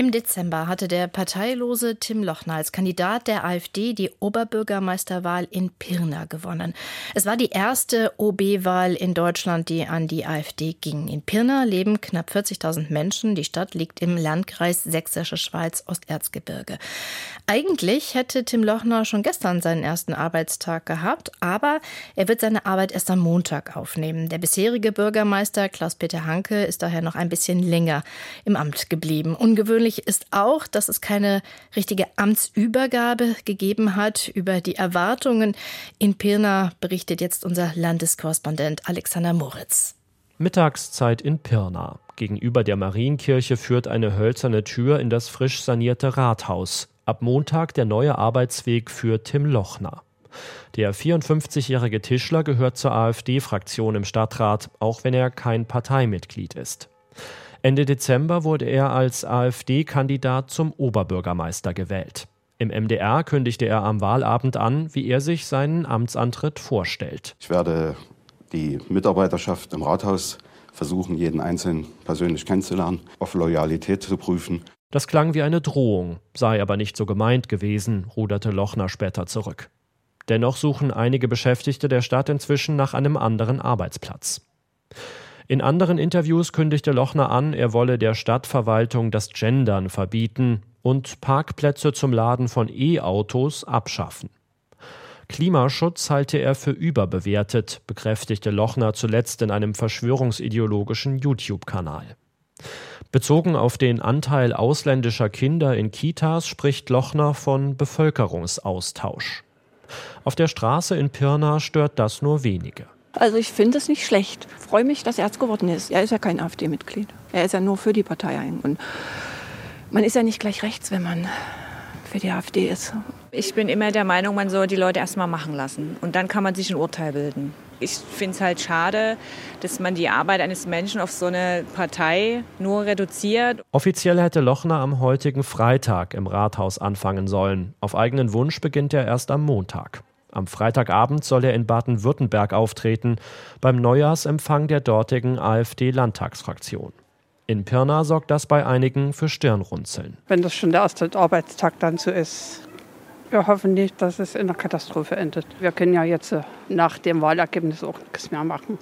im Dezember hatte der parteilose Tim Lochner als Kandidat der AfD die Oberbürgermeisterwahl in Pirna gewonnen. Es war die erste OB-Wahl in Deutschland, die an die AfD ging. In Pirna leben knapp 40.000 Menschen. Die Stadt liegt im Landkreis Sächsische Schweiz, Osterzgebirge. Eigentlich hätte Tim Lochner schon gestern seinen ersten Arbeitstag gehabt, aber er wird seine Arbeit erst am Montag aufnehmen. Der bisherige Bürgermeister Klaus-Peter Hanke ist daher noch ein bisschen länger im Amt geblieben. Ungewöhnlich Ungewöhnlich ist auch, dass es keine richtige Amtsübergabe gegeben hat. Über die Erwartungen in Pirna berichtet jetzt unser Landeskorrespondent Alexander Moritz. Mittagszeit in Pirna. Gegenüber der Marienkirche führt eine hölzerne Tür in das frisch sanierte Rathaus. Ab Montag der neue Arbeitsweg für Tim Lochner. Der 54-jährige Tischler gehört zur AfD-Fraktion im Stadtrat, auch wenn er kein Parteimitglied ist. Ende Dezember wurde er als AfD-Kandidat zum Oberbürgermeister gewählt. Im MDR kündigte er am Wahlabend an, wie er sich seinen Amtsantritt vorstellt. Ich werde die Mitarbeiterschaft im Rathaus versuchen, jeden Einzelnen persönlich kennenzulernen, auf Loyalität zu prüfen. Das klang wie eine Drohung, sei aber nicht so gemeint gewesen, ruderte Lochner später zurück. Dennoch suchen einige Beschäftigte der Stadt inzwischen nach einem anderen Arbeitsplatz. In anderen Interviews kündigte Lochner an, er wolle der Stadtverwaltung das Gendern verbieten und Parkplätze zum Laden von E-Autos abschaffen. Klimaschutz halte er für überbewertet, bekräftigte Lochner zuletzt in einem verschwörungsideologischen YouTube-Kanal. Bezogen auf den Anteil ausländischer Kinder in Kitas spricht Lochner von Bevölkerungsaustausch. Auf der Straße in Pirna stört das nur wenige. Also ich finde es nicht schlecht. Ich freue mich, dass er es geworden ist. Er ist ja kein AfD-Mitglied. Er ist ja nur für die Partei ein. Und man ist ja nicht gleich rechts, wenn man für die AfD ist. Ich bin immer der Meinung, man soll die Leute erst mal machen lassen. Und dann kann man sich ein Urteil bilden. Ich finde es halt schade, dass man die Arbeit eines Menschen auf so eine Partei nur reduziert. Offiziell hätte Lochner am heutigen Freitag im Rathaus anfangen sollen. Auf eigenen Wunsch beginnt er erst am Montag. Am Freitagabend soll er in Baden-Württemberg auftreten, beim Neujahrsempfang der dortigen AfD-Landtagsfraktion. In Pirna sorgt das bei einigen für Stirnrunzeln. Wenn das schon der erste Arbeitstag dann so ist, wir hoffen nicht, dass es in einer Katastrophe endet. Wir können ja jetzt äh, nach dem Wahlergebnis auch nichts mehr machen.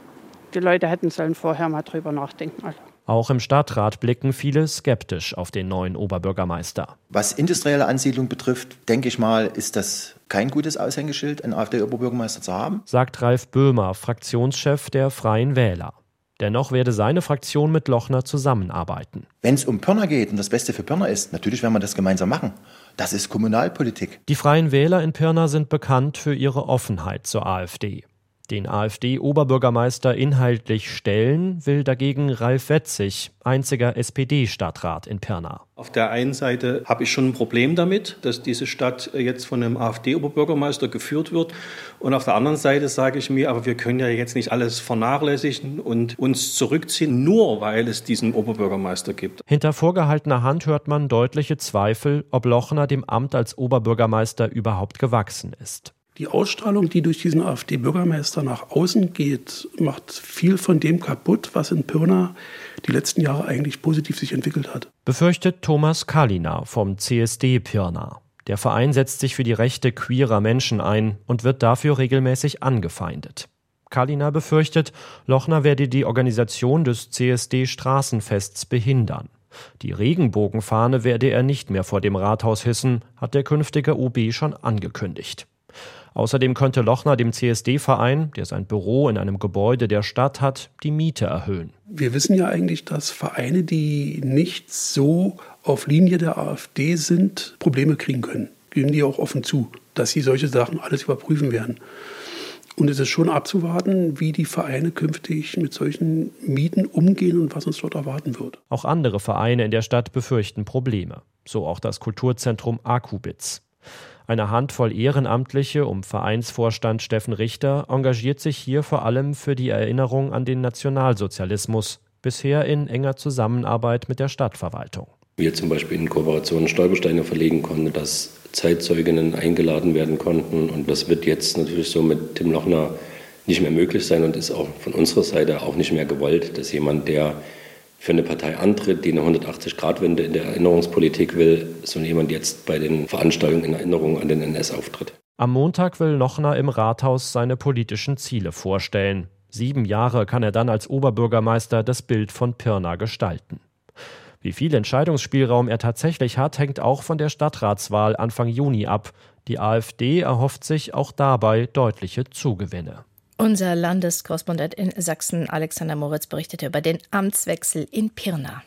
Die Leute hätten sollen vorher mal drüber nachdenken. Also. Auch im Stadtrat blicken viele skeptisch auf den neuen Oberbürgermeister. Was industrielle Ansiedlung betrifft, denke ich mal, ist das kein gutes Aushängeschild, einen AfD-Oberbürgermeister zu haben. Sagt Ralf Böhmer, Fraktionschef der Freien Wähler. Dennoch werde seine Fraktion mit Lochner zusammenarbeiten. Wenn es um Pirna geht und das Beste für Pirna ist, natürlich werden wir das gemeinsam machen. Das ist Kommunalpolitik. Die Freien Wähler in Pirna sind bekannt für ihre Offenheit zur AfD. Den AfD-Oberbürgermeister inhaltlich stellen will dagegen Ralf Wetzig, einziger SPD-Stadtrat in Pirna. Auf der einen Seite habe ich schon ein Problem damit, dass diese Stadt jetzt von einem AfD-Oberbürgermeister geführt wird. Und auf der anderen Seite sage ich mir, aber wir können ja jetzt nicht alles vernachlässigen und uns zurückziehen, nur weil es diesen Oberbürgermeister gibt. Hinter vorgehaltener Hand hört man deutliche Zweifel, ob Lochner dem Amt als Oberbürgermeister überhaupt gewachsen ist. Die Ausstrahlung, die durch diesen AfD-Bürgermeister nach außen geht, macht viel von dem kaputt, was in Pirna die letzten Jahre eigentlich positiv sich entwickelt hat. Befürchtet Thomas Kalina vom CSD Pirna. Der Verein setzt sich für die Rechte queerer Menschen ein und wird dafür regelmäßig angefeindet. Kalina befürchtet, Lochner werde die Organisation des CSD Straßenfests behindern. Die Regenbogenfahne werde er nicht mehr vor dem Rathaus hissen, hat der künftige OB schon angekündigt. Außerdem könnte Lochner dem CSD-Verein, der sein Büro in einem Gebäude der Stadt hat, die Miete erhöhen. Wir wissen ja eigentlich, dass Vereine, die nicht so auf Linie der AfD sind, Probleme kriegen können. Geben die auch offen zu, dass sie solche Sachen alles überprüfen werden. Und es ist schon abzuwarten, wie die Vereine künftig mit solchen Mieten umgehen und was uns dort erwarten wird. Auch andere Vereine in der Stadt befürchten Probleme. So auch das Kulturzentrum Akubitz. Eine Handvoll Ehrenamtliche um Vereinsvorstand Steffen Richter engagiert sich hier vor allem für die Erinnerung an den Nationalsozialismus, bisher in enger Zusammenarbeit mit der Stadtverwaltung. Wir zum Beispiel in Kooperation Stolpersteine verlegen konnten, dass Zeitzeuginnen eingeladen werden konnten. Und das wird jetzt natürlich so mit Tim Lochner nicht mehr möglich sein und ist auch von unserer Seite auch nicht mehr gewollt, dass jemand, der für eine Partei antritt, die eine 180-Grad-Wende in der Erinnerungspolitik will, so jemand jetzt bei den Veranstaltungen in Erinnerung an den NS auftritt. Am Montag will Lochner im Rathaus seine politischen Ziele vorstellen. Sieben Jahre kann er dann als Oberbürgermeister das Bild von Pirna gestalten. Wie viel Entscheidungsspielraum er tatsächlich hat, hängt auch von der Stadtratswahl Anfang Juni ab. Die AfD erhofft sich auch dabei deutliche Zugewinne. Unser Landeskorrespondent in Sachsen, Alexander Moritz, berichtete über den Amtswechsel in Pirna.